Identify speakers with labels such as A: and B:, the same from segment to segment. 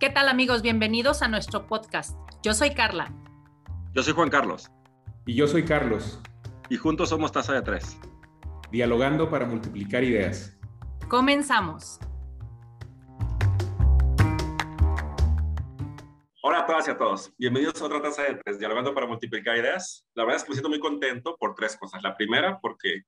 A: ¿Qué tal amigos? Bienvenidos a nuestro podcast. Yo soy Carla.
B: Yo soy Juan Carlos.
C: Y yo soy Carlos.
B: Y juntos somos Taza de Tres.
C: Dialogando para multiplicar ideas.
A: Comenzamos.
B: Hola a todas y a todos. Bienvenidos a otra taza de tres, dialogando para multiplicar ideas. La verdad es que me siento muy contento por tres cosas. La primera, porque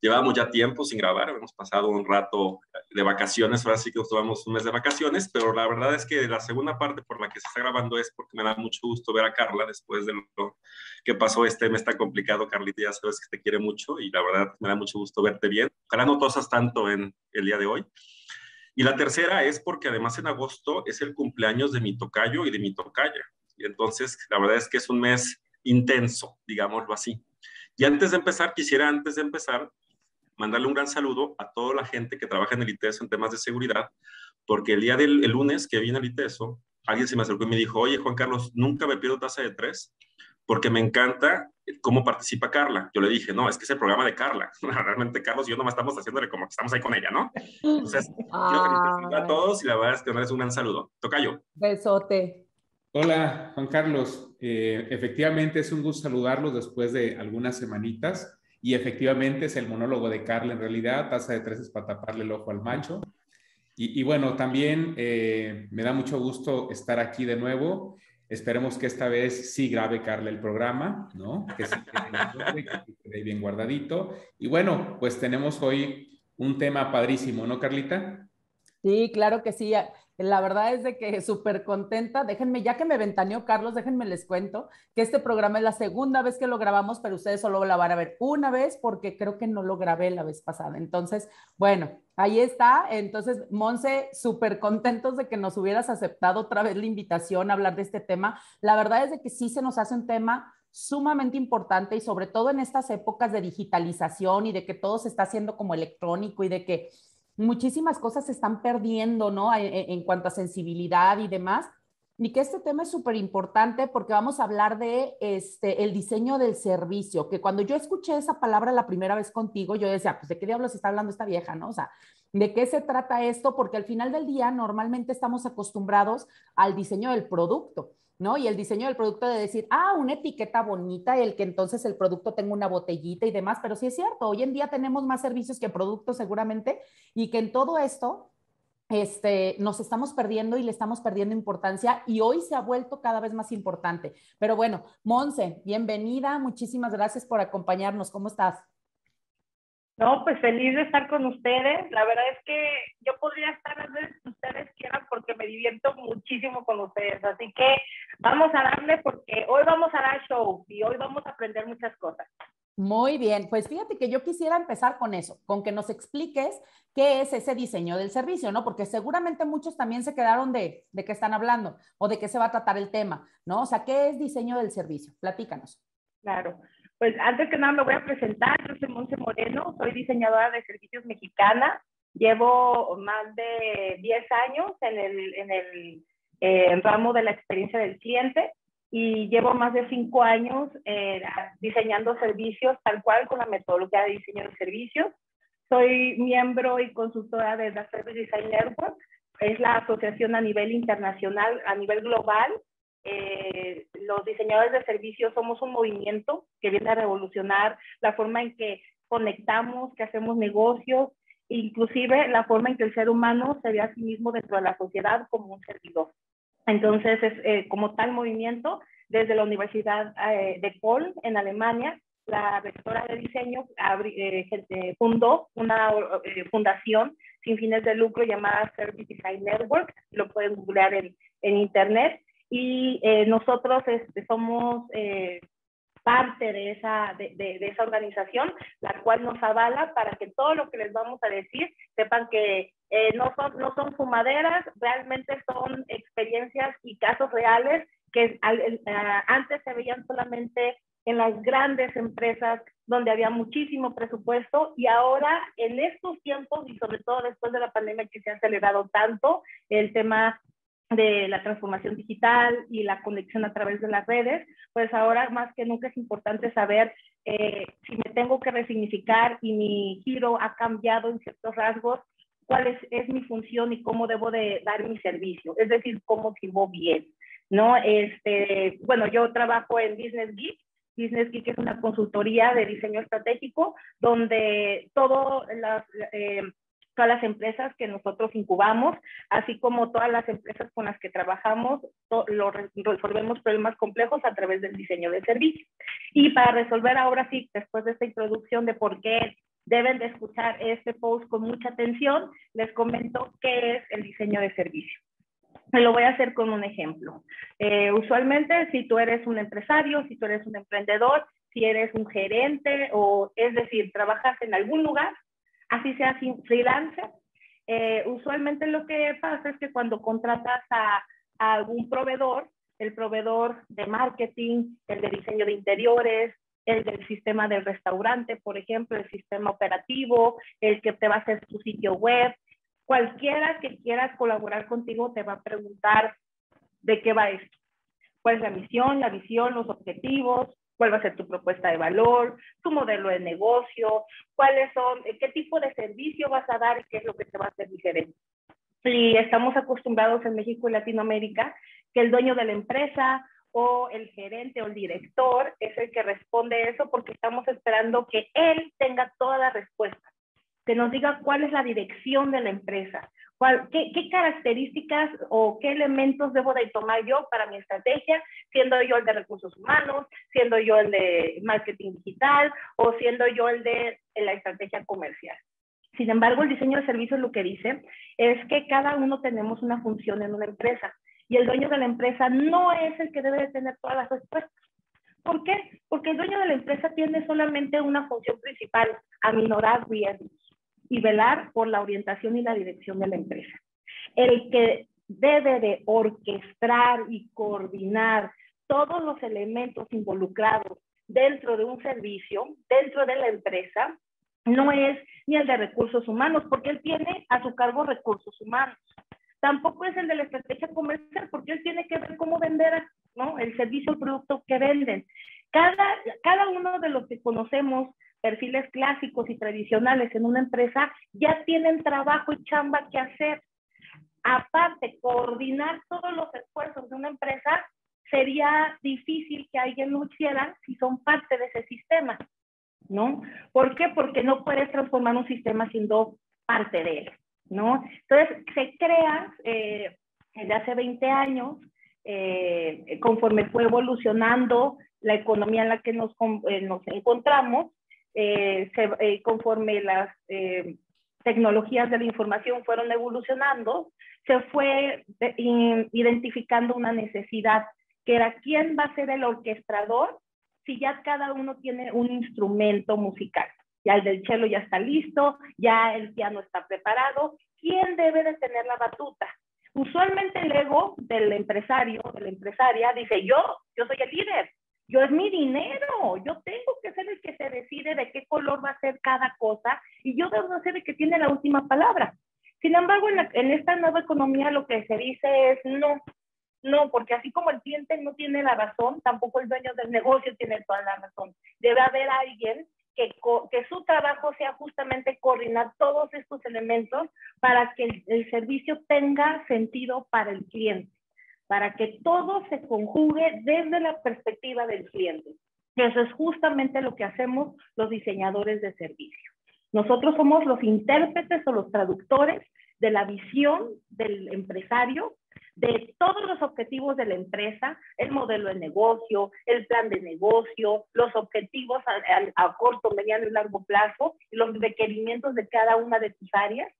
B: llevábamos ya tiempo sin grabar, hemos pasado un rato de vacaciones, ahora sí que nos tomamos un mes de vacaciones, pero la verdad es que la segunda parte por la que se está grabando es porque me da mucho gusto ver a Carla después de lo que pasó este mes tan complicado. Carlita, ya sabes que te quiere mucho y la verdad me da mucho gusto verte bien. Ojalá no tosas tanto en el día de hoy. Y la tercera es porque además en agosto es el cumpleaños de mi tocayo y de mi tocaya. Entonces, la verdad es que es un mes intenso, digámoslo así. Y antes de empezar, quisiera antes de empezar mandarle un gran saludo a toda la gente que trabaja en el ITESO en temas de seguridad, porque el día del lunes que vine al ITESO, alguien se me acercó y me dijo, oye, Juan Carlos, nunca me pido tasa de tres, porque me encanta cómo participa Carla. Yo le dije, no, es que es el programa de Carla. Realmente Carlos y yo nomás estamos haciéndole como que estamos ahí con ella, ¿no? Entonces, quiero felicitar a todos y la verdad es que es un gran saludo. Toca yo.
D: Besote.
C: Hola, Juan Carlos. Eh, efectivamente es un gusto saludarlos después de algunas semanitas. Y efectivamente es el monólogo de Carla en realidad, taza de tres es para taparle el ojo al macho. Y, bueno, también eh, me da mucho gusto estar aquí de nuevo. Esperemos que esta vez sí grabe Carla el programa, ¿no? Que se quede bien guardadito. Y bueno, pues tenemos hoy un tema padrísimo, ¿no, Carlita?
D: Sí, claro que sí. La verdad es de que súper contenta. Déjenme, ya que me ventaneó Carlos, déjenme les cuento que este programa es la segunda vez que lo grabamos, pero ustedes solo la van a ver una vez porque creo que no lo grabé la vez pasada. Entonces, bueno, ahí está. Entonces, Monse, súper contentos de que nos hubieras aceptado otra vez la invitación a hablar de este tema. La verdad es de que sí se nos hace un tema sumamente importante y sobre todo en estas épocas de digitalización y de que todo se está haciendo como electrónico y de que muchísimas cosas se están perdiendo, ¿no? En, cuanto a sensibilidad y demás. Y que este tema es súper importante porque vamos a hablar de este, el diseño del servicio, que cuando yo escuché esa palabra la primera vez contigo, yo decía, pues de qué diablos está hablando esta vieja, ¿no? O sea, ¿de qué se trata esto? Porque al final del día normalmente estamos acostumbrados al diseño del producto. ¿No? Y el diseño del producto de decir, ah, una etiqueta bonita, el que entonces el producto tenga una botellita y demás, pero sí es cierto, hoy en día tenemos más servicios que productos seguramente y que en todo esto este, nos estamos perdiendo y le estamos perdiendo importancia y hoy se ha vuelto cada vez más importante. Pero bueno, Monse, bienvenida, muchísimas gracias por acompañarnos, ¿cómo estás?
E: No, pues feliz de estar con ustedes. La verdad es que yo podría estar las veces que ustedes quieran porque me divierto muchísimo con ustedes. Así que vamos a darle porque hoy vamos a dar show y hoy vamos a aprender muchas cosas.
D: Muy bien, pues fíjate que yo quisiera empezar con eso, con que nos expliques qué es ese diseño del servicio, ¿no? Porque seguramente muchos también se quedaron de, de qué están hablando o de qué se va a tratar el tema, ¿no? O sea, ¿qué es diseño del servicio? Platícanos.
E: Claro. Pues antes que nada me voy a presentar, yo soy Monse Moreno, soy diseñadora de servicios mexicana, llevo más de 10 años en el, en el eh, ramo de la experiencia del cliente y llevo más de 5 años eh, diseñando servicios tal cual con la metodología de diseño de servicios. Soy miembro y consultora de la Service Design Network, es la asociación a nivel internacional, a nivel global eh, los diseñadores de servicios somos un movimiento que viene a revolucionar la forma en que conectamos, que hacemos negocios, inclusive la forma en que el ser humano se ve a sí mismo dentro de la sociedad como un servidor. Entonces, es, eh, como tal movimiento, desde la Universidad eh, de Poll en Alemania, la rectora de diseño fundó una fundación sin fines de lucro llamada Service Design Network, lo pueden googlear en, en internet, y eh, nosotros este, somos eh, parte de esa, de, de, esa organización, la cual nos avala para que todo lo que les vamos a decir sepan que eh, no, son, no son fumaderas, realmente son experiencias y casos reales que antes se veían solamente en las grandes empresas donde había muchísimo presupuesto y ahora en estos tiempos y sobre todo después de la pandemia que se ha acelerado tanto el tema de la transformación digital y la conexión a través de las redes, pues ahora más que nunca es importante saber eh, si me tengo que resignificar y mi giro ha cambiado en ciertos rasgos, cuál es, es, mi función y cómo debo de dar mi servicio, es decir, cómo sirvo bien, ¿no? Este, bueno, yo trabajo en Business Geek, Business Geek es una consultoría de diseño estratégico donde todo las, eh, todas las empresas que nosotros incubamos, así como todas las empresas con las que trabajamos, lo, resolvemos problemas complejos a través del diseño de servicio. Y para resolver ahora sí, después de esta introducción de por qué deben de escuchar este post con mucha atención, les comento qué es el diseño de servicio. Lo voy a hacer con un ejemplo. Eh, usualmente, si tú eres un empresario, si tú eres un emprendedor, si eres un gerente o es decir, trabajas en algún lugar, así sea freelancer, eh, usualmente lo que pasa es que cuando contratas a, a algún proveedor, el proveedor de marketing, el de diseño de interiores, el del sistema del restaurante, por ejemplo, el sistema operativo, el que te va a hacer tu sitio web. Cualquiera que quieras colaborar contigo te va a preguntar de qué va esto. ¿Cuál es la misión, la visión, los objetivos? ¿Cuál va a ser tu propuesta de valor, tu modelo de negocio? ¿Cuáles son, qué tipo de servicio vas a dar y qué es lo que te va a hacer diferente? Y estamos acostumbrados en México y Latinoamérica que el dueño de la empresa o el gerente o el director es el que responde eso porque estamos esperando que él tenga toda la respuesta, que nos diga cuál es la dirección de la empresa, qué, qué, características o qué elementos debo de tomar yo para mi estrategia, siendo yo el de recursos humanos, siendo yo el de marketing digital o siendo yo el de la estrategia comercial. Sin embargo, el diseño de servicios lo que dice es que cada uno tenemos una función en una empresa y el dueño de la empresa no es el que debe de tener todas las respuestas. ¿Por qué? Porque el dueño de la empresa tiene solamente una función principal, aminorar riesgos y velar por la orientación y la dirección de la empresa. El que debe de orquestar y coordinar todos los elementos involucrados dentro de un servicio, dentro de la empresa, no es ni el de recursos humanos, porque él tiene a su cargo recursos humanos tampoco es el de la estrategia comercial, porque él tiene que ver cómo vender ¿no? el servicio o producto que venden. Cada, cada uno de los que conocemos perfiles clásicos y tradicionales en una empresa ya tienen trabajo y chamba que hacer. Aparte, coordinar todos los esfuerzos de una empresa sería difícil que alguien lo hiciera si son parte de ese sistema, ¿no? ¿Por qué? Porque no puedes transformar un sistema siendo parte de él. ¿no? Entonces, se crea eh, desde hace 20 años, eh, conforme fue evolucionando la economía en la que nos, eh, nos encontramos, conforme las tecnologías de la información fueron evolucionando, se fue identificando una necesidad, que era quién va a ser el orquestador si ya cada uno tiene un instrumento musical ya el del cello ya está listo, ya el piano está preparado. ¿Quién debe de tener la batuta? Usualmente el ego del empresario, de la empresaria, dice, yo, yo soy el líder, yo es mi dinero, yo tengo que ser el que se decide de qué color va a ser cada cosa y yo debo ser el que tiene la última palabra. Sin embargo, en, esta nueva economía lo que se dice es no, no, porque así como el cliente no tiene la razón, tampoco el dueño del negocio tiene toda la razón. Debe haber alguien que, que, su trabajo sea justamente coordinar todos estos elementos para que el, servicio tenga sentido para el cliente, para que todo se conjugue desde la perspectiva del cliente. Eso es justamente lo que hacemos los diseñadores de servicio. Nosotros somos los intérpretes o los traductores de la visión del empresario de todos los objetivos de la empresa, el modelo de negocio, el plan de negocio, los objetivos a, corto, mediano y largo plazo, los requerimientos de cada una de tus áreas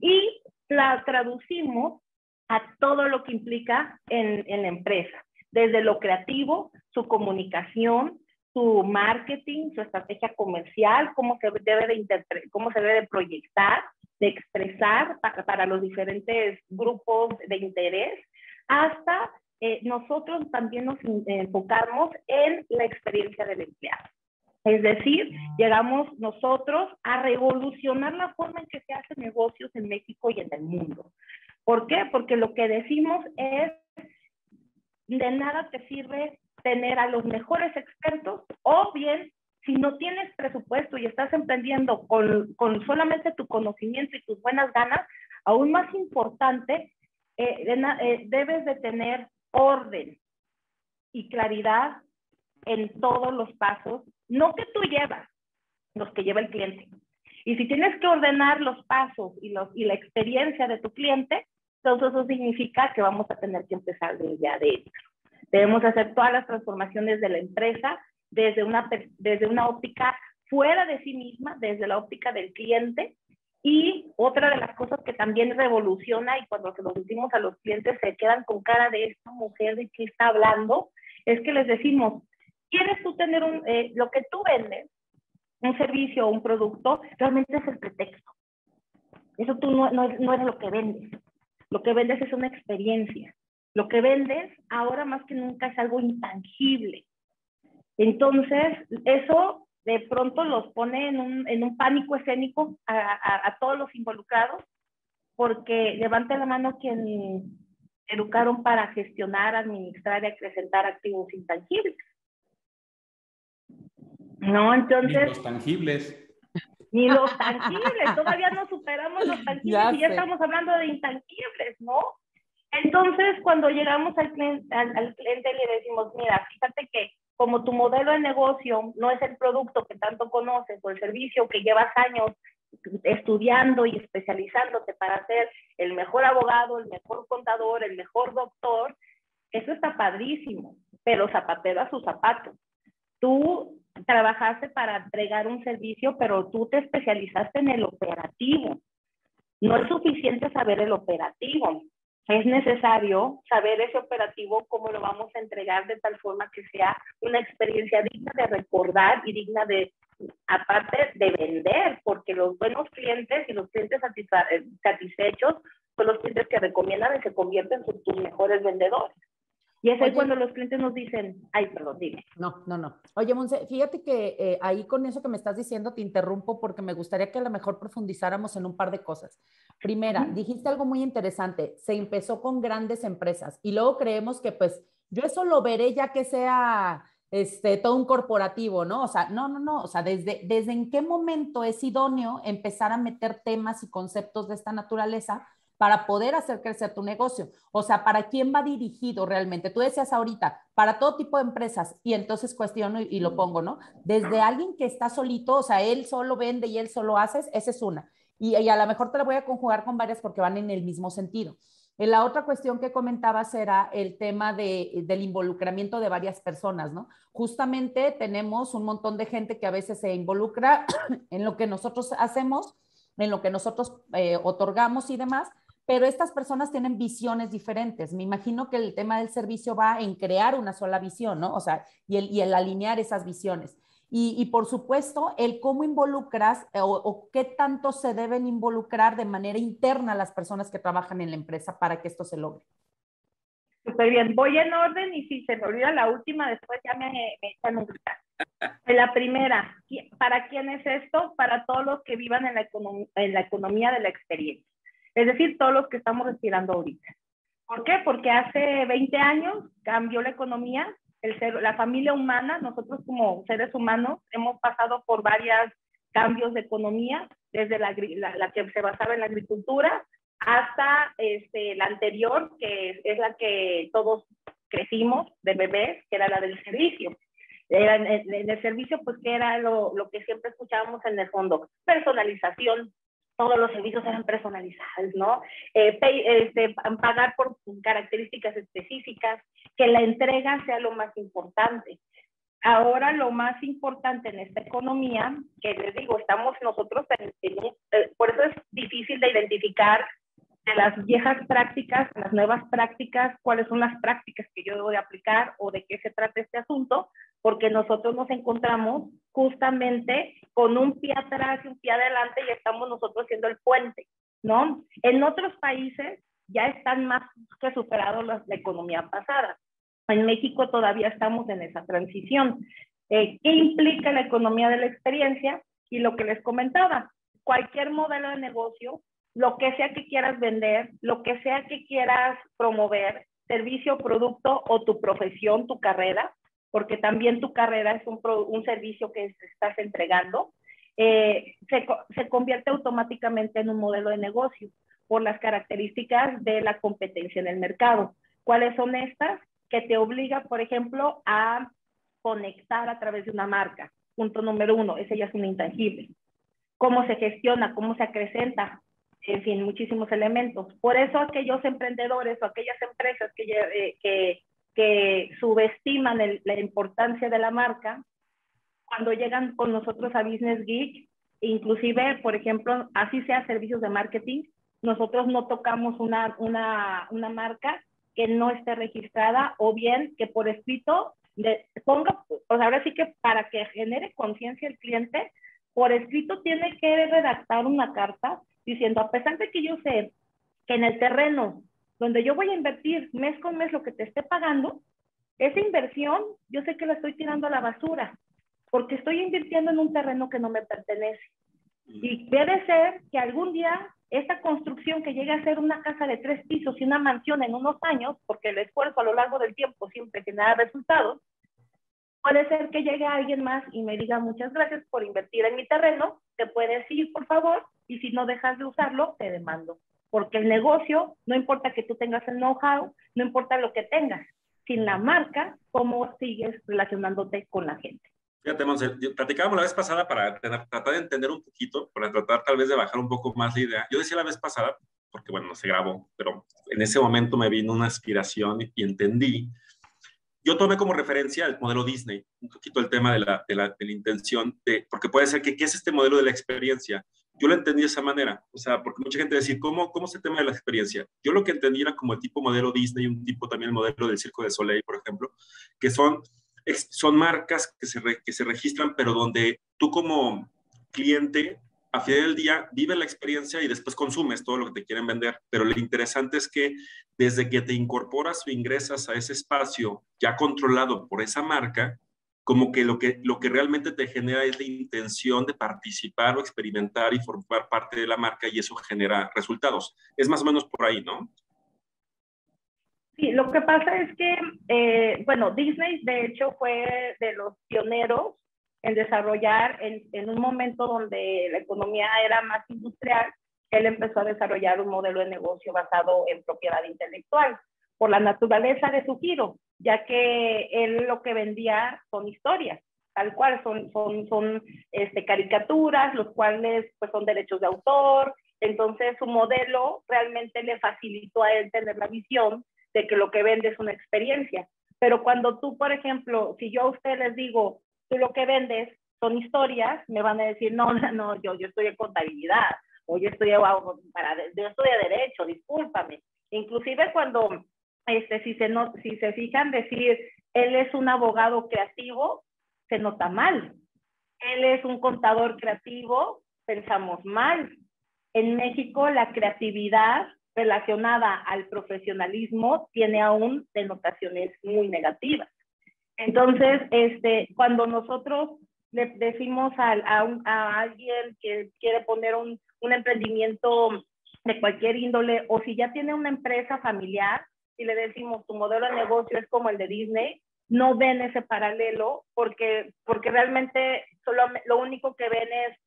E: y la traducimos a todo lo que implica en, en la empresa, desde lo creativo, su comunicación, su marketing, su estrategia comercial, cómo se debe de, cómo se debe de proyectar, de expresar para, para los diferentes grupos de interés, hasta eh, nosotros también nos enfocamos en la experiencia del empleado. Es decir, llegamos nosotros a revolucionar la forma en que se hacen negocios en México y en el mundo. ¿Por qué? Porque lo que decimos es, de nada te sirve tener a los mejores expertos o bien si no tienes presupuesto y estás emprendiendo con, con solamente tu conocimiento y tus buenas ganas, aún más importante, eh, eh, debes de tener orden y claridad en todos los pasos, no que tú llevas, los que lleva el cliente. Y si tienes que ordenar los pasos y, los, y la experiencia de tu cliente, entonces eso significa que vamos a tener que empezar desde adentro. Debemos hacer todas las transformaciones de la empresa desde una, desde una óptica fuera de sí misma, desde la óptica del cliente. Y otra de las cosas que también revoluciona y cuando se lo decimos a los clientes se quedan con cara de esta mujer de qué está hablando, es que les decimos, ¿quieres tú tener un, eh, lo que tú vendes, un servicio o un producto, realmente es el pretexto. Eso tú no, no, no es lo que vendes. Lo que vendes es una experiencia. Lo que vendes ahora más que nunca es algo intangible. Entonces, eso de pronto los pone en un, pánico escénico a, todos los involucrados, porque levante la mano quien educaron para gestionar, administrar y acrecentar activos intangibles. No, entonces...
C: Los tangibles.
E: Ni los tangibles, todavía no superamos los tangibles y ya estamos hablando de intangibles, ¿no? Entonces, cuando llegamos al cliente, al, al cliente le decimos, mira, fíjate que como tu modelo de negocio no es el producto que tanto conoces o el servicio que llevas años estudiando y especializándote para ser el mejor abogado, el mejor contador, el mejor doctor, eso está padrísimo, pero zapatero a su zapato. Tú trabajaste para entregar un servicio, pero tú te especializaste en el operativo. No es suficiente saber el operativo es necesario saber ese operativo, cómo lo vamos a entregar de tal forma que sea una experiencia digna de recordar y digna de, aparte de vender, porque los buenos clientes y los clientes satisfechos son los clientes que recomiendan y se convierten en tus mejores vendedores. Y es ahí cuando los clientes nos dicen, ay, perdón, dime.
D: No, no, no. Oye, Monse, fíjate que eh, ahí con eso que me estás diciendo te interrumpo porque me gustaría que a lo mejor profundizáramos en un par de cosas. Primera, dijiste algo muy interesante, se empezó con grandes empresas y luego creemos que pues yo eso lo veré ya que sea este, todo un corporativo, ¿no? O sea, no, no, no, o sea, desde, desde en qué momento es idóneo empezar a meter temas y conceptos de esta naturaleza para poder hacer crecer tu negocio. O sea, ¿para quién va dirigido realmente? Tú decías ahorita, para todo tipo de empresas, y entonces cuestiono y, lo pongo, ¿no? Desde alguien que está solito, o sea, él solo vende y él solo hace, esa es una. Y, y a lo mejor te la voy a conjugar con varias porque van en el mismo sentido. La otra cuestión que comentabas era el tema de, del involucramiento de varias personas, ¿no? Justamente tenemos un montón de gente que a veces se involucra en lo que nosotros hacemos, en lo que nosotros eh, otorgamos y demás, pero estas personas tienen visiones diferentes. Me imagino que el tema del servicio va en crear una sola visión, ¿no? O sea, y el, y el alinear esas visiones. Y, y, por supuesto, el cómo involucras eh, o, o, qué tanto se deben involucrar de manera interna las personas que trabajan en la empresa para que esto se logre.
E: Súper bien, voy en orden y si se me olvida la última, después ya me, me echan un La primera, ¿para quién es esto? Para todos los que vivan en la, en la economía de la experiencia es decir, todos los que estamos respirando ahorita. ¿Por qué? Porque hace 20 años cambió la economía, el ser, la familia humana, nosotros como seres humanos hemos pasado por varios cambios de economía, desde la, que se basaba en la agricultura hasta este, la anterior, que es, la que todos crecimos de bebés, que era la del servicio. Era en, en, el servicio, pues que era lo, lo que siempre escuchábamos en el fondo, personalización, todos los servicios eran personalizados, ¿no? Eh, este, pagar por características específicas, que la entrega sea lo más importante. Ahora lo más importante en esta economía, que les digo, estamos nosotros, en, eh, por eso es difícil de identificar de las viejas prácticas, las nuevas prácticas, cuáles son las prácticas que yo debo de aplicar o de qué se trata este asunto, porque nosotros nos encontramos justamente con un pie atrás y un pie adelante y estamos nosotros siendo el puente, ¿no? En otros países ya están más que superados la, la economía pasada. En México todavía estamos en esa transición. Eh, ¿Qué implica la economía de la experiencia? Y lo que les comentaba, cualquier modelo de negocio lo que sea que quieras vender, lo que sea que quieras promover, servicio, producto o tu profesión, tu carrera, porque también tu carrera es un, un servicio que estás entregando, eh, se, se convierte automáticamente en un modelo de negocio por las características de la competencia en el mercado. ¿Cuáles son estas? Que te obliga, por ejemplo, a conectar a través de una marca. Punto número uno, ese ya es un intangible. Cómo se gestiona, cómo se acrecenta, en fin, muchísimos elementos. Por eso aquellos emprendedores o aquellas empresas que, eh, que, que subestiman la importancia de la marca, cuando llegan con nosotros a Business Geek, inclusive, por ejemplo, así sea servicios de marketing, nosotros no tocamos una, una, una marca que no esté registrada o bien que por escrito de, ponga, pues ahora sí que para que genere conciencia el cliente, por escrito tiene que redactar una carta diciendo, a pesar de que yo sé que en el terreno donde yo voy a invertir mes con mes lo que te esté pagando, esa inversión yo sé que la estoy tirando a la basura, porque estoy invirtiendo en un terreno que no me pertenece. Y debe ser que algún día esta construcción que llegue a ser una casa de tres pisos y una mansión en unos años, porque el esfuerzo a lo largo del tiempo siempre genera resultados, puede ser que llegue alguien más y me diga muchas gracias por invertir en mi terreno, te puedes ir por favor y si no dejas de usarlo, te demando. Porque el negocio, no importa que tú tengas el know-how, no importa lo que tengas, sin la marca, cómo sigues relacionándote con la gente.
B: Fíjate, Monse, platicábamos la vez pasada para tratar de entender un poquito, para tratar tal vez de bajar un poco más la idea. Yo decía la vez pasada, porque bueno, no se grabó, pero en ese momento me vino una aspiración y entendí. Yo tomé como referencia el modelo Disney, un poquito el tema de la, de la, de la intención, de, porque puede ser que, ¿qué es este modelo de la experiencia? Yo lo entendí de esa manera, o sea, porque mucha gente decir, ¿cómo, ¿cómo es el tema de la experiencia? Yo lo que entendí era como el tipo modelo Disney, un tipo también el modelo del Circo de Soleil, por ejemplo, que son son marcas que se, que se registran, pero donde tú como cliente, a final del día, vives la experiencia y después consumes todo lo que te quieren vender. Pero lo interesante es que desde que te incorporas o ingresas a ese espacio ya controlado por esa marca, como que lo que, lo que realmente te genera es la intención de participar o experimentar y formar parte de la marca y eso genera resultados. Es más o menos por ahí, ¿no?
E: Sí, lo que pasa es que, eh, bueno, Disney de hecho fue de los pioneros en desarrollar, en, en, un momento donde la economía era más industrial, él empezó a desarrollar un modelo de negocio basado en propiedad intelectual, por la naturaleza de su giro, ya que él lo que vendía son historias, tal cual, son, son, son este, caricaturas, los cuales pues son derechos de autor, entonces su modelo realmente le facilitó a él tener la visión de que lo que vende es una experiencia. Pero cuando tú, por ejemplo, si yo a ustedes les digo, tú lo que vendes son historias, me van a decir, no, no, yo, yo estoy en contabilidad, o yo estoy, para, yo de derecho, discúlpame. Inclusive cuando, este, si, se no, si se fijan, decir, él es un abogado creativo, se nota mal. Él es un contador creativo, pensamos mal. En México la creatividad relacionada al profesionalismo tiene aún denotaciones muy negativas. Entonces, este, cuando nosotros le decimos a, a, alguien que quiere poner un, un, emprendimiento de cualquier índole o si ya tiene una empresa familiar, y le decimos tu modelo de negocio es como el de Disney, no ven ese paralelo porque, porque realmente solo, lo único que ven es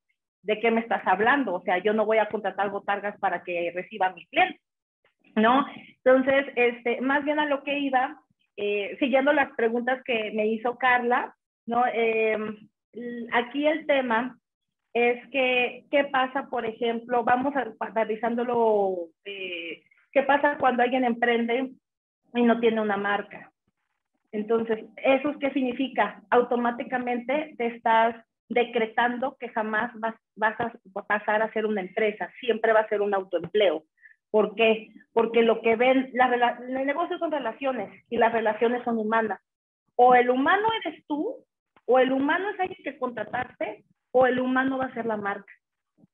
E: ¿de qué me estás hablando? O sea, yo no voy a contratar botargas para que reciba mi cliente, ¿no? Entonces, este, más bien a lo que iba, eh, siguiendo las preguntas que me hizo Carla, ¿no? Em, aquí el tema es que, ¿qué pasa, por ejemplo? Vamos analizándolo, eh, ¿qué pasa cuando alguien emprende y no tiene una marca? Entonces, ¿eso qué significa? Automáticamente te estás decretando que jamás vas, vas a pasar a ser una empresa, siempre va a ser un autoempleo. ¿Por qué? Porque lo que ven, la, el negocio son relaciones y las relaciones son humanas. O el humano eres tú, o el humano es alguien que contrataste, o el humano va a ser la marca.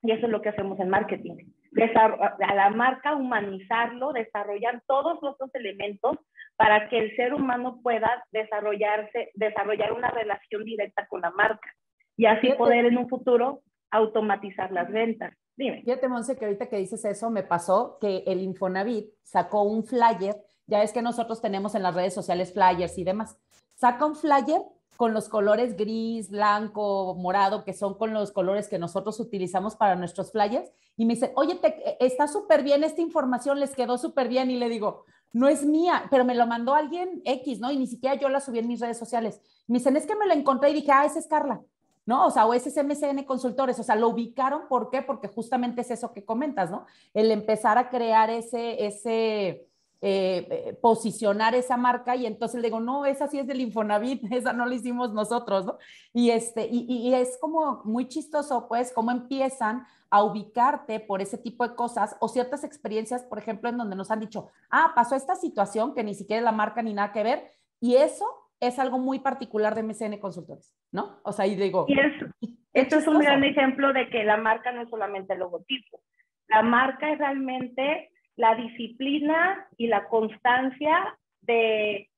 E: Y eso es lo que hacemos en marketing. a la marca humanizarlo, desarrollar todos los elementos para que el ser humano pueda desarrollarse, desarrollar una relación directa con la marca y así poder en un futuro automatizar las ventas. Dime.
D: Fíjate, Monse, que ahorita que dices eso, me pasó que el Infonavit sacó un flyer, ya es que nosotros tenemos en las redes sociales flyers y demás, saca un flyer con los colores gris, blanco, morado, que son con los colores que nosotros utilizamos para nuestros flyers, y me dice, oye, te, está súper bien esta información, les quedó súper bien, y le digo, no es mía, pero me lo mandó alguien X, ¿no? Y ni siquiera yo la subí en mis redes sociales. Me dicen, es que me la encontré y dije, ah, esa es Carla, ¿no? O sea, o ese es MCN Consultores, o sea, lo ubicaron, ¿por qué? Porque justamente es eso que comentas, ¿no? El empezar a crear ese, ese, eh, eh, posicionar esa marca y entonces le digo, no, esa sí es del Infonavit, esa no la hicimos nosotros, ¿no? Y, este, y, y, es como muy chistoso, pues, cómo empiezan a ubicarte por ese tipo de cosas o ciertas experiencias, por ejemplo, en donde nos han dicho, ah, pasó esta situación que ni siquiera es la marca ni nada que ver, y eso es algo muy particular de MCN Consultores, ¿no? O sea, y digo...
E: Y esto es un gran ejemplo de que la marca no es solamente el logotipo, la marca es realmente la disciplina y la constancia de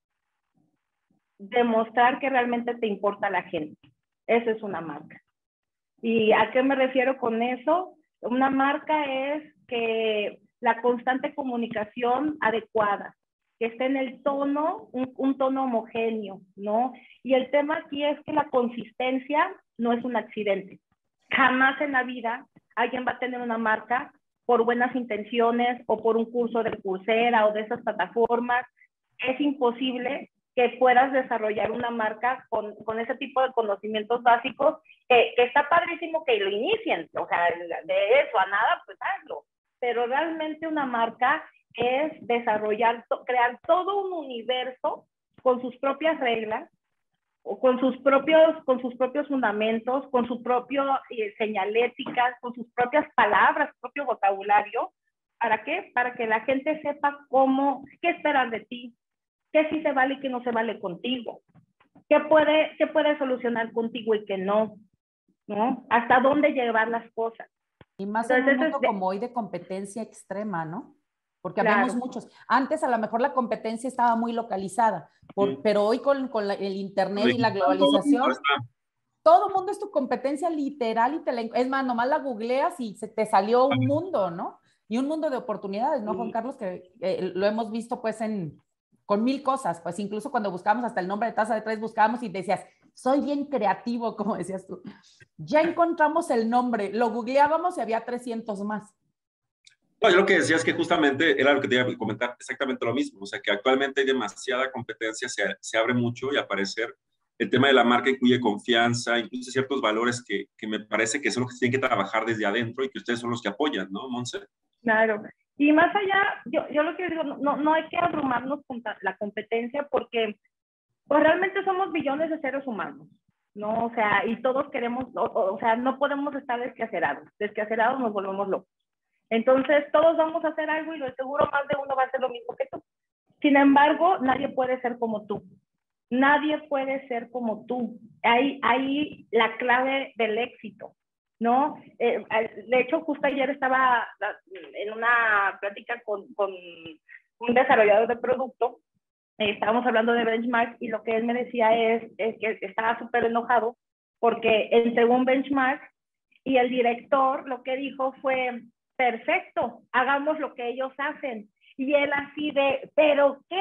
E: demostrar que realmente te importa la gente. Esa es una marca. ¿Y a qué me refiero con eso? Una marca es que la constante comunicación adecuada, que esté en el tono, un, tono homogéneo, ¿no? Y el tema aquí es que la consistencia no es un accidente. Jamás en la vida alguien va a tener una marca por buenas intenciones o por un curso de Coursera o de esas plataformas, es imposible que puedas desarrollar una marca con, con ese tipo de conocimientos básicos, que, que, está padrísimo que lo inicien, o sea, de eso a nada, pues hazlo. Pero realmente una marca es desarrollar, crear todo un universo con sus propias reglas, con sus propios, con sus propios fundamentos, con su propio eh, señalética, con sus propias palabras, su propio vocabulario. ¿Para qué? Para que la gente sepa cómo, qué esperan de ti, qué sí se vale y qué no se vale contigo, qué puede, qué puede solucionar contigo y qué no, ¿no? Hasta dónde llevar las cosas.
D: Y más Entonces, en un mundo como hoy de competencia extrema, ¿no? Porque habíamos muchos. Antes a lo mejor la competencia estaba muy localizada, pero hoy con, con el Internet y la globalización, todo el mundo es tu competencia literal y te es más, nomás la googleas y se te salió un mundo, ¿no? Y un mundo de oportunidades, ¿no, Juan Carlos? Que eh, lo hemos visto pues en, con mil cosas, pues incluso cuando buscábamos hasta el nombre de taza de tres, buscábamos y decías, soy bien creativo, como decías tú. Ya encontramos el nombre, lo googleábamos y había 300 más
B: yo lo que decía es que justamente era lo que te iba a comentar exactamente lo mismo, o sea que actualmente hay demasiada competencia, se, abre mucho y aparecer el tema de la marca incluye confianza, incluye ciertos valores que, que, me parece que son los que tienen que trabajar desde adentro y que ustedes son los que apoyan, ¿no, Monse?
E: Claro. Y más allá, yo, yo lo que digo, no, no hay que abrumarnos con la competencia porque pues realmente somos billones de seres humanos, ¿no? O sea, y todos queremos, o, o sea, no podemos estar desquacerados. Desquacerados nos volvemos locos. Entonces, todos vamos a hacer algo y lo seguro más de uno va a hacer lo mismo que tú. Sin embargo, nadie puede ser como tú. Nadie puede ser como tú. Ahí, ahí la clave del éxito, ¿no? Eh, de hecho, justo ayer estaba en una plática con, con un desarrollador de producto. Eh, estábamos hablando de benchmark y lo que él me decía es, es que estaba súper enojado porque entregó un benchmark y el director lo que dijo fue, perfecto, hagamos lo que ellos hacen. Y él así de, pero ¿qué?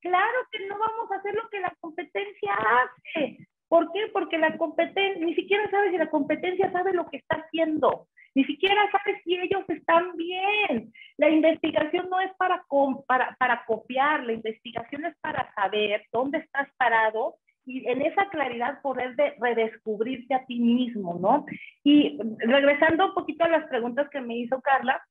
E: Claro que no vamos a hacer lo que la competencia hace. ¿Por qué? Porque la competencia, ni siquiera sabe si la competencia sabe lo que está haciendo, ni siquiera sabe si ellos están bien. La investigación no es para, para, para copiar, la investigación es para saber dónde estás parado y en esa claridad poder de redescubrirte a ti mismo, ¿no? Y regresando un poquito a las preguntas que me hizo Carla,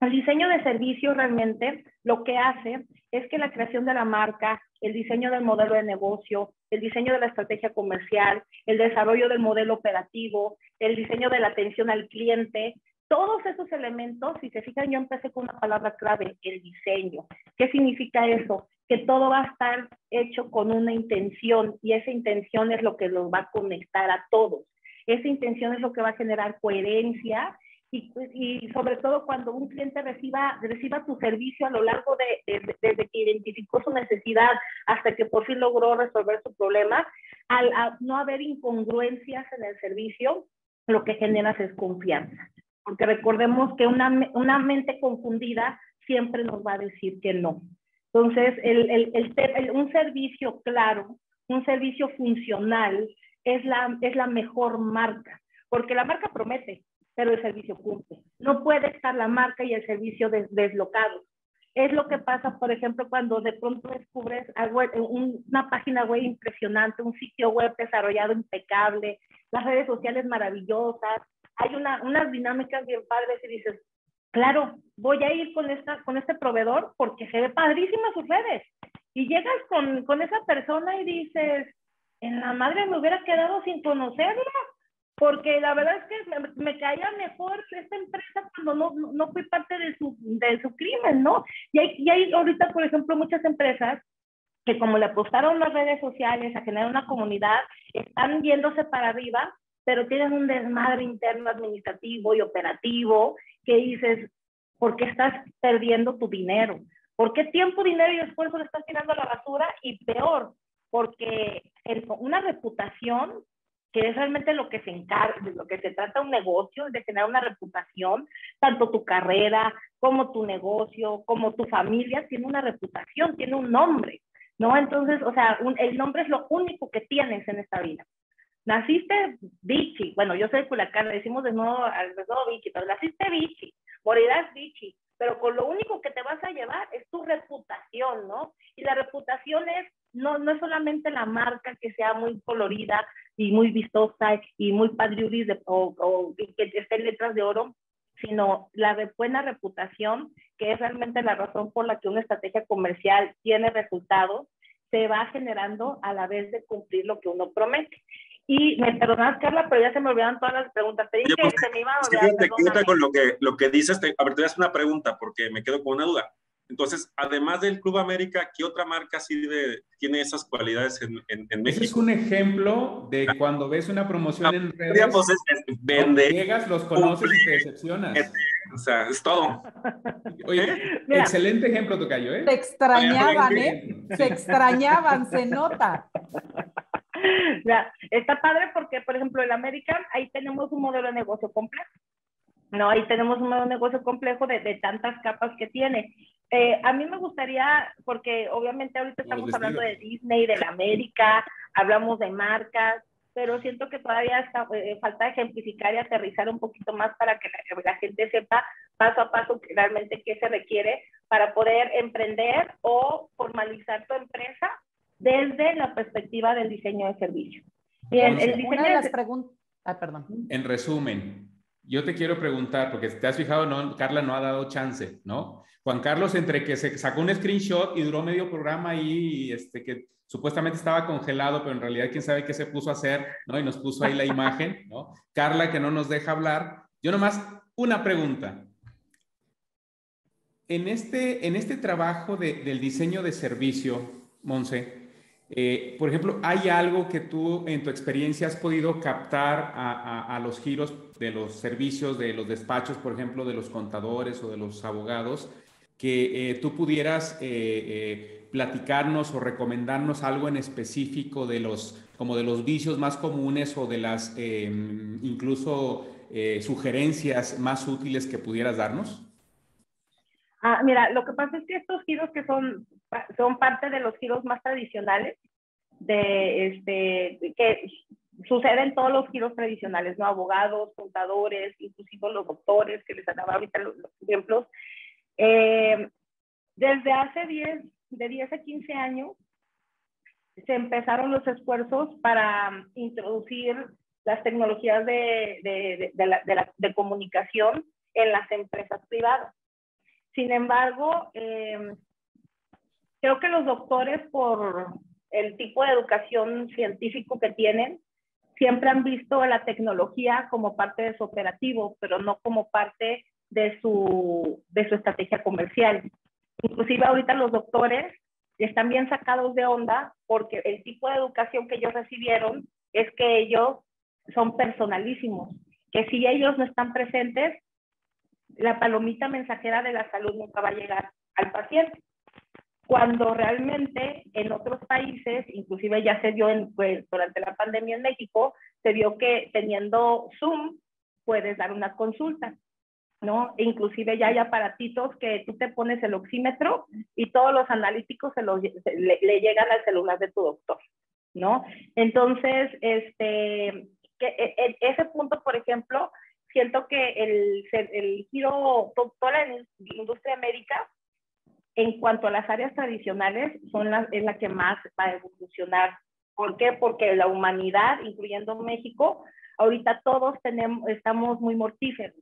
E: el diseño de servicio realmente lo que hace es que la creación de la marca, el diseño del modelo de negocio, el diseño de la estrategia comercial, el desarrollo del modelo operativo, el diseño de la atención al cliente, todos esos elementos, si se fijan, yo empecé con una palabra clave, el diseño. ¿Qué significa eso? Que todo va a estar hecho con una intención y esa intención es lo que los va a conectar a todos. Esa intención es lo que va a generar coherencia y, y sobre todo cuando un cliente reciba, reciba tu servicio a lo largo de, desde que identificó su necesidad hasta que por fin logró resolver su problema, al no haber incongruencias en el servicio, lo que generas es confianza porque recordemos que una, una mente confundida siempre nos va a decir que no. Entonces, el, el, el, un servicio claro, un servicio funcional es la, es la mejor marca, porque la marca promete, pero el servicio cumple. No puede estar la marca y el servicio des, deslocados. Es lo que pasa, por ejemplo, cuando de pronto descubres una página web impresionante, un sitio web desarrollado impecable, las redes sociales maravillosas, hay una, unas dinámicas bien padres y dices, claro, voy a ir con, esta, con este proveedor porque se ve padrísima sus redes. Y llegas con, con esa persona y dices, en la madre me hubiera quedado sin conocerla, porque la verdad es que me, caía mejor esta empresa cuando no, no, fui parte de su, de su crimen, ¿no? Y hay, y hay ahorita, por ejemplo, muchas empresas que como le apostaron las redes sociales a generar una comunidad, están yéndose para arriba, pero tienen un desmadre interno administrativo y operativo que dices, ¿por qué estás perdiendo tu dinero? ¿Por qué tiempo, dinero y esfuerzo le estás tirando a la basura? Y peor, porque una reputación, que es realmente lo que se encarga, de lo que se trata un negocio, de tener una reputación, tanto tu carrera como tu negocio, como tu familia, tiene una reputación, tiene un nombre, ¿no? Entonces, o sea, el nombre es lo único que tienes en esta vida. Naciste bichi, bueno, yo soy culacana, decimos de nuevo al de nuevo bichi, pero naciste bichi, morirás bichi, pero con lo único que te vas a llevar es tu reputación, ¿no? Y la reputación es no, no es solamente la marca que sea muy colorida y muy vistosa y muy padriuris o, o que esté en letras de oro, sino la de buena reputación, que es realmente la razón por la que una estrategia comercial tiene resultados, se va generando a la vez de cumplir lo que uno promete. Y me perdonas, Carla, pero ya se me olvidaron todas las preguntas. Te dije que se me iba a
B: olvidar. con lo que, lo que dices. Te, a ver, te voy a hacer una pregunta porque me quedo con una duda. Entonces, además del Club América, ¿qué otra marca sí tiene esas cualidades en, en, México? Ese
C: es un ejemplo de cuando ves una promoción en redes,
B: pues vende,
C: llegas, los conoces y te decepcionas.
B: O sea, es todo.
C: Oye, excelente ejemplo, Tocayo, ¿eh?
D: Se extrañaban, ¿eh? Se extrañaban, se nota.
E: Ya, está padre porque, por ejemplo, en América, ahí tenemos un modelo de negocio complejo. No, ahí tenemos un negocio complejo de, de tantas capas que tiene. Eh, a mí me gustaría, porque obviamente ahorita estamos hablando de Disney, de la América, hablamos de marcas, pero siento que todavía está, eh, falta ejemplificar y aterrizar un poquito más para que la, gente sepa paso a paso realmente qué se requiere para poder emprender o formalizar tu empresa desde la perspectiva del diseño de servicio.
D: Bien, el diseño de las preguntas... Ah, perdón.
C: En resumen, yo te quiero preguntar, porque te has fijado, no, Carla no ha dado chance, ¿no? Juan Carlos, entre que se sacó un screenshot y duró medio programa ahí, y este, que supuestamente estaba congelado, pero en realidad quién sabe qué se puso a hacer, ¿no? Y nos puso ahí la imagen, ¿no? Carla, que no nos deja hablar. Yo nomás, una pregunta. En este, en este trabajo del diseño de servicio, Monse, eh, por ejemplo, ¿hay algo que tú en tu experiencia has podido captar a, los giros de los servicios, de los despachos, por ejemplo, de los contadores o de los abogados, que eh, tú pudieras eh, platicarnos o recomendarnos algo en específico de los, como de los vicios más comunes o de las em, incluso sugerencias más útiles que pudieras darnos?
E: Ah, mira, lo que pasa es que estos giros que son, son parte de los giros más tradicionales, de este, que suceden todos los giros tradicionales, ¿no? Abogados, contadores, inclusive los doctores, que les daba ahorita los, ejemplos. Eh, desde hace 10, de 10 a 15 años, se empezaron los esfuerzos para introducir las tecnologías de, de, de comunicación en las empresas privadas. Sin embargo, eh, creo que los doctores, por el tipo de educación científico que tienen, siempre han visto la tecnología como parte de su operativo, pero no como parte de su, de su estrategia comercial. Inclusive ahorita los doctores están bien sacados de onda porque el tipo de educación que ellos recibieron es que ellos son personalísimos, que si ellos no están presentes, la palomita mensajera de la salud nunca va a llegar al paciente. Cuando realmente en otros países, inclusive ya se dio en, pues, durante la pandemia en México, se vio que teniendo Zoom puedes dar una consulta, ¿no? E inclusive ya hay aparatitos que tú te pones el oxímetro y todos los analíticos se le, le, llegan al celular de tu doctor, ¿no? Entonces, este, que, e, e, ese punto, por ejemplo, siento que el, el giro, toda la industria médica, en cuanto a las áreas tradicionales, es la que más va a evolucionar. ¿Por qué? Porque la humanidad, incluyendo México, ahorita todos estamos muy mortíferos.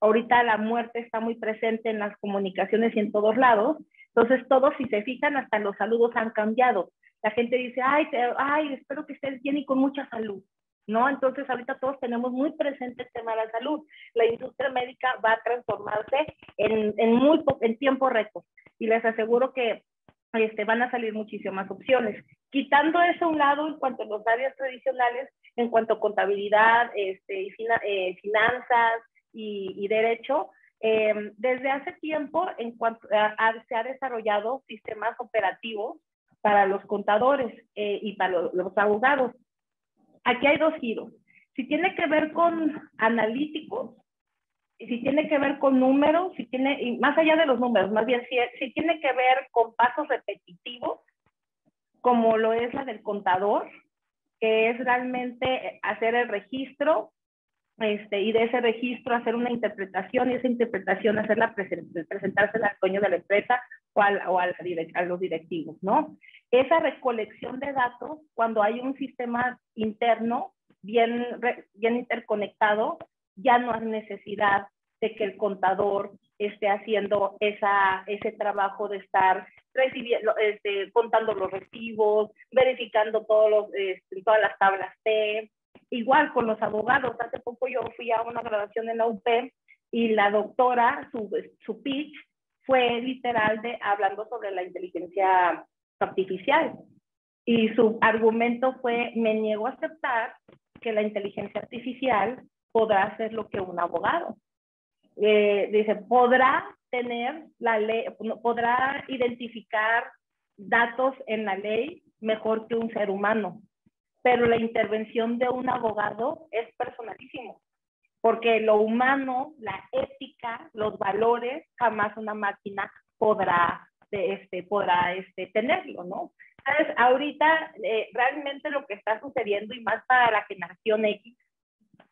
E: Ahorita la muerte está muy presente en las comunicaciones y en todos lados. Entonces, todos, si se fijan, hasta los saludos han cambiado. La gente dice, ay, ay, espero que estés bien y con mucha salud. ¿No? Entonces, ahorita todos tenemos muy presente el tema de la salud. La industria médica va a transformarse en, en muy en tiempo récord y les aseguro que este, van a salir muchísimas opciones. Quitando eso a un lado en cuanto a las áreas tradicionales, en cuanto a contabilidad, este, eh, finanzas y, derecho, em, desde hace tiempo en cuanto se ha desarrollado sistemas operativos para los contadores eh, y para los abogados. Aquí hay dos giros. Si tiene que ver con analíticos, si tiene que ver con números, si tiene, y más allá de los números, más bien si tiene que ver con pasos repetitivos, como lo es la del contador, que es realmente hacer el registro este, y de ese registro hacer una interpretación y esa interpretación hacerla presentarse al dueño de la empresa o, al, o al, a los directivos, ¿no? Esa recolección de datos, cuando hay un sistema interno bien, bien interconectado, ya no hay necesidad de que el contador esté haciendo esa, ese trabajo de estar recibiendo, este, contando los recibos, verificando todos los, este, todas las tablas T. Igual con los abogados, hace poco yo fui a una grabación en la UP y la doctora, su, su pitch fue literal de hablando sobre la inteligencia artificial. Y su argumento fue, me niego a aceptar que la inteligencia artificial podrá hacer lo que un abogado. Eh, dice, podrá tener la ley, podrá identificar datos en la ley mejor que un ser humano, pero la intervención de un abogado es personalísimo, porque lo humano, la ética, los valores, jamás una máquina podrá, este, podrá este, tenerlo, ¿no? Entonces, ahorita eh, realmente lo que está sucediendo, y más para la generación X,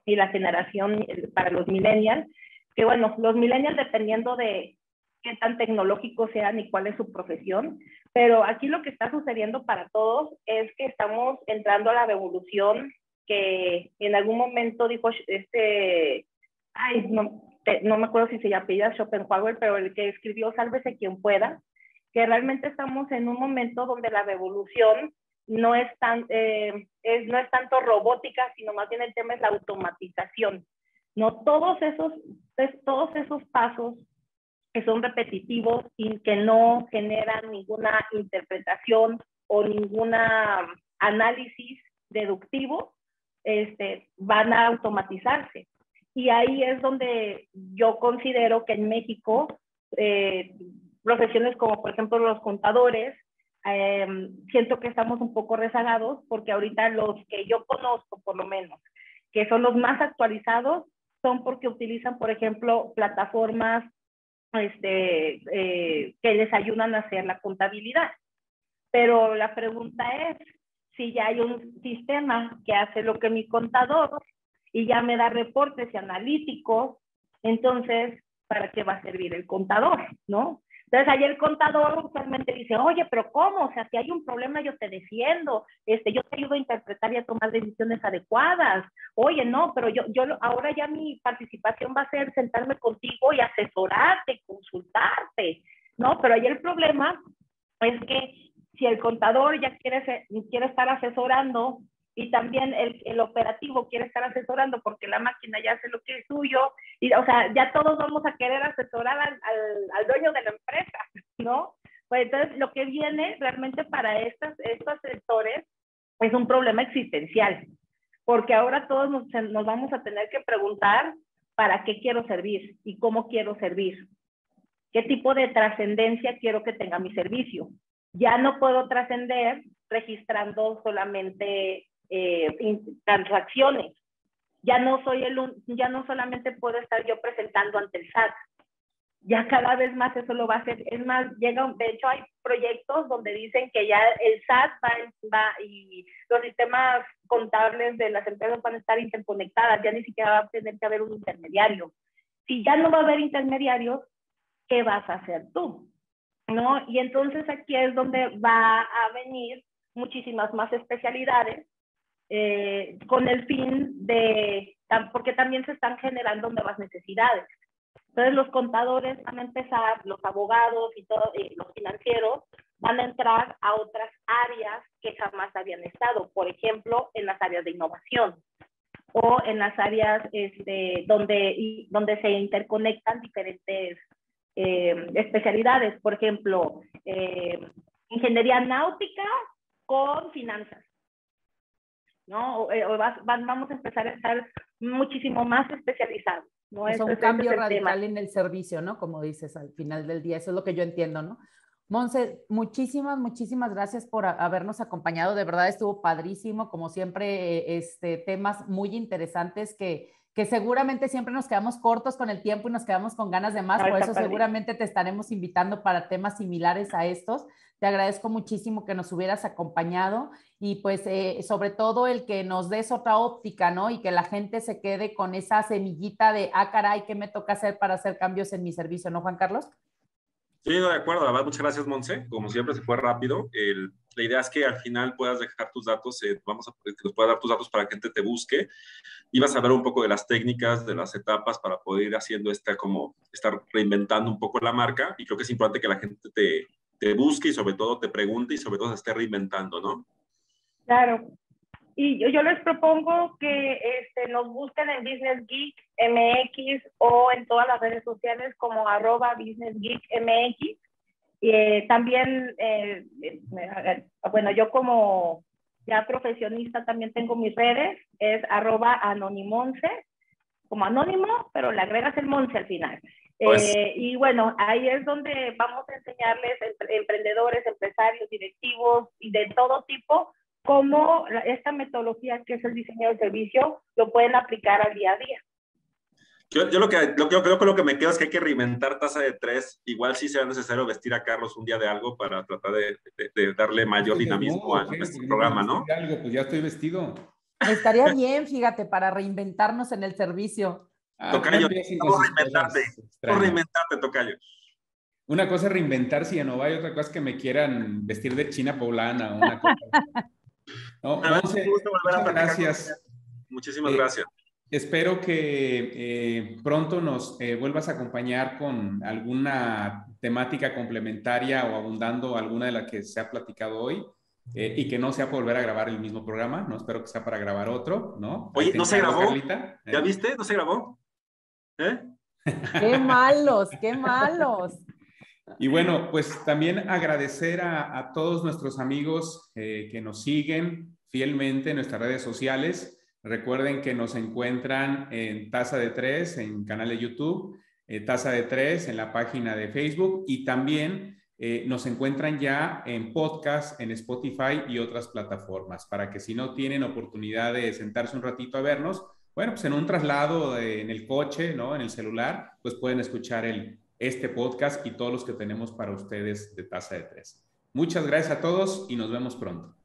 E: y la generación para los millennials, que bueno, los millennials dependiendo de qué tan tecnológicos sean y cuál es su profesión, pero aquí lo que está sucediendo para todos es que estamos entrando a la revolución que en algún momento dijo este, ay, no, no me acuerdo si se llama Schopenhauer, pero el que escribió Sálvese quien pueda, que realmente estamos en un momento donde la revolución no es, tan, eh, es, no es tanto robótica, sino más bien el tema es la automatización. No todos esos, todos esos pasos que son repetitivos y que no generan ninguna interpretación o ningún análisis deductivo, este, van a automatizarse. Y ahí es donde yo considero que en México, eh, profesiones como por ejemplo los contadores, Em, siento que estamos un poco rezagados porque ahorita los que yo conozco, por lo menos, que son los más actualizados, son porque utilizan, por ejemplo, plataformas este, eh, que les ayudan a hacer la contabilidad. Pero la pregunta es, si ya hay un sistema que hace lo que mi contador y ya me da reportes y analíticos, entonces, ¿para qué va a servir el contador? ¿No? Entonces, ahí el contador usualmente dice, oye, pero ¿cómo? O sea, si hay un problema, yo te defiendo, este, yo te ayudo a interpretar y a tomar decisiones adecuadas. Oye, no, pero yo, yo ahora ya mi participación va a ser sentarme contigo y asesorarte, consultarte, ¿no? Pero ahí el problema es que si el contador ya quiere, quiere estar asesorando y también el, el, operativo quiere estar asesorando porque la máquina ya hace lo que es suyo, y o sea, ya todos vamos a querer asesorar al, al, dueño de la empresa, ¿no? Pues entonces lo que viene realmente para estas, estos sectores es un problema existencial, porque ahora todos nos, vamos a tener que preguntar para qué quiero servir y cómo quiero servir, qué tipo de trascendencia quiero que tenga mi servicio. Ya no puedo trascender registrando solamente eh, transacciones. Ya no soy el, ya no solamente puedo estar yo presentando ante el SAT. Ya cada vez más eso lo va a hacer. Es más, llega, de hecho hay proyectos donde dicen que ya el SAT va, va, y los sistemas contables de las empresas van a estar interconectadas, ya ni siquiera va a tener que haber un intermediario. Si ya no va a haber intermediarios, ¿qué vas a hacer tú? ¿No? Y entonces aquí es donde va a venir muchísimas más especialidades eh, con el fin de, porque también se están generando nuevas necesidades. Entonces los contadores van a empezar, los abogados y todos los financieros van a entrar a otras áreas que jamás habían estado, por ejemplo, en las áreas de innovación o en las áreas este, donde, donde se interconectan diferentes eh, especialidades, por ejemplo, eh, ingeniería náutica con finanzas. ¿no? Eh, vamos a empezar a estar muchísimo más especializados.
D: ¿No? Es un cambio radical en el servicio, ¿no? Como dices al final del día, eso es lo que yo entiendo, ¿no? Monse, muchísimas, muchísimas gracias por habernos acompañado. De verdad estuvo padrísimo, como siempre, este, temas muy interesantes que, que seguramente siempre nos quedamos cortos con el tiempo y nos quedamos con ganas de más. Por eso seguramente te estaremos invitando para temas similares a estos. Te agradezco muchísimo que nos hubieras acompañado y pues eh, sobre todo el que nos des otra óptica, ¿no? Y que la gente se quede con esa semillita de, ah, caray, ¿qué me toca hacer para hacer cambios en mi servicio, ¿no, Juan Carlos?
B: Sí, de acuerdo. muchas gracias, Monse. Como siempre, se fue rápido. la idea es que al final puedas dejar tus datos, eh, vamos a, que nos puedas dar tus datos para que gente te busque y vas a ver un poco de las técnicas, de las etapas para poder ir haciendo esta, como, estar reinventando un poco la marca. Y creo que es importante que la gente te, te busque y sobre todo te pregunte y sobre todo se esté reinventando, ¿no?
E: Claro. Y yo, les propongo que este, nos busquen en Business Geek MX o en todas las redes sociales como arroba Business Geek MX. Eh, también, eh, bueno, yo como ya profesionista también tengo mis redes, es arroba anonimonce, como anónimo, pero le agregas el monce al final. Pues eh, y bueno, ahí es donde vamos a enseñarles emprendedores, empresarios, directivos y de todo tipo cómo esta metodología que es el diseño del servicio lo pueden aplicar al día a día.
B: Yo, yo lo, que, lo, que, creo que lo que me queda es que hay que reinventar tasa de tres. Igual sí sea necesario vestir a Carlos un día de algo para tratar de, de, darle mayor dinamismo a este programa, ¿no?
C: Algo, pues ya estoy vestido.
D: Estaría bien, fíjate, para reinventarnos en el servicio.
B: Ah, tocayo, reinventarte. reinventarte, Tocayo.
C: Una cosa es reinventarse y no hay otra cosa es que me quieran vestir de china poblana. Una cosa.
B: no, muchas gracias. Muchísimas eh, gracias.
C: Espero que eh, pronto nos eh, vuelvas a acompañar con alguna temática complementaria o abundando alguna de las que se ha platicado hoy. Eh, y que no sea por volver a grabar el mismo programa, ¿no? Espero que sea para grabar otro, ¿no?
B: Oye, ¿no se grabó? ¿Ya ¿Eh? viste? ¿No se grabó? ¿Eh?
D: ¡Qué malos, qué malos!
C: Y bueno, pues también agradecer a, a todos nuestros amigos eh, que nos siguen fielmente en nuestras redes sociales. Recuerden que nos encuentran en Taza de Tres, en canal de YouTube, Taza de Tres, en la página de Facebook y también eh, nos encuentran ya en podcast, en Spotify y otras plataformas, para que si no tienen oportunidad de sentarse un ratito a vernos, bueno, pues en un traslado en el coche, ¿no? En el celular, pues pueden escuchar el, este podcast y todos los que tenemos para ustedes de Tasa de Tres. Muchas gracias a todos y nos vemos pronto.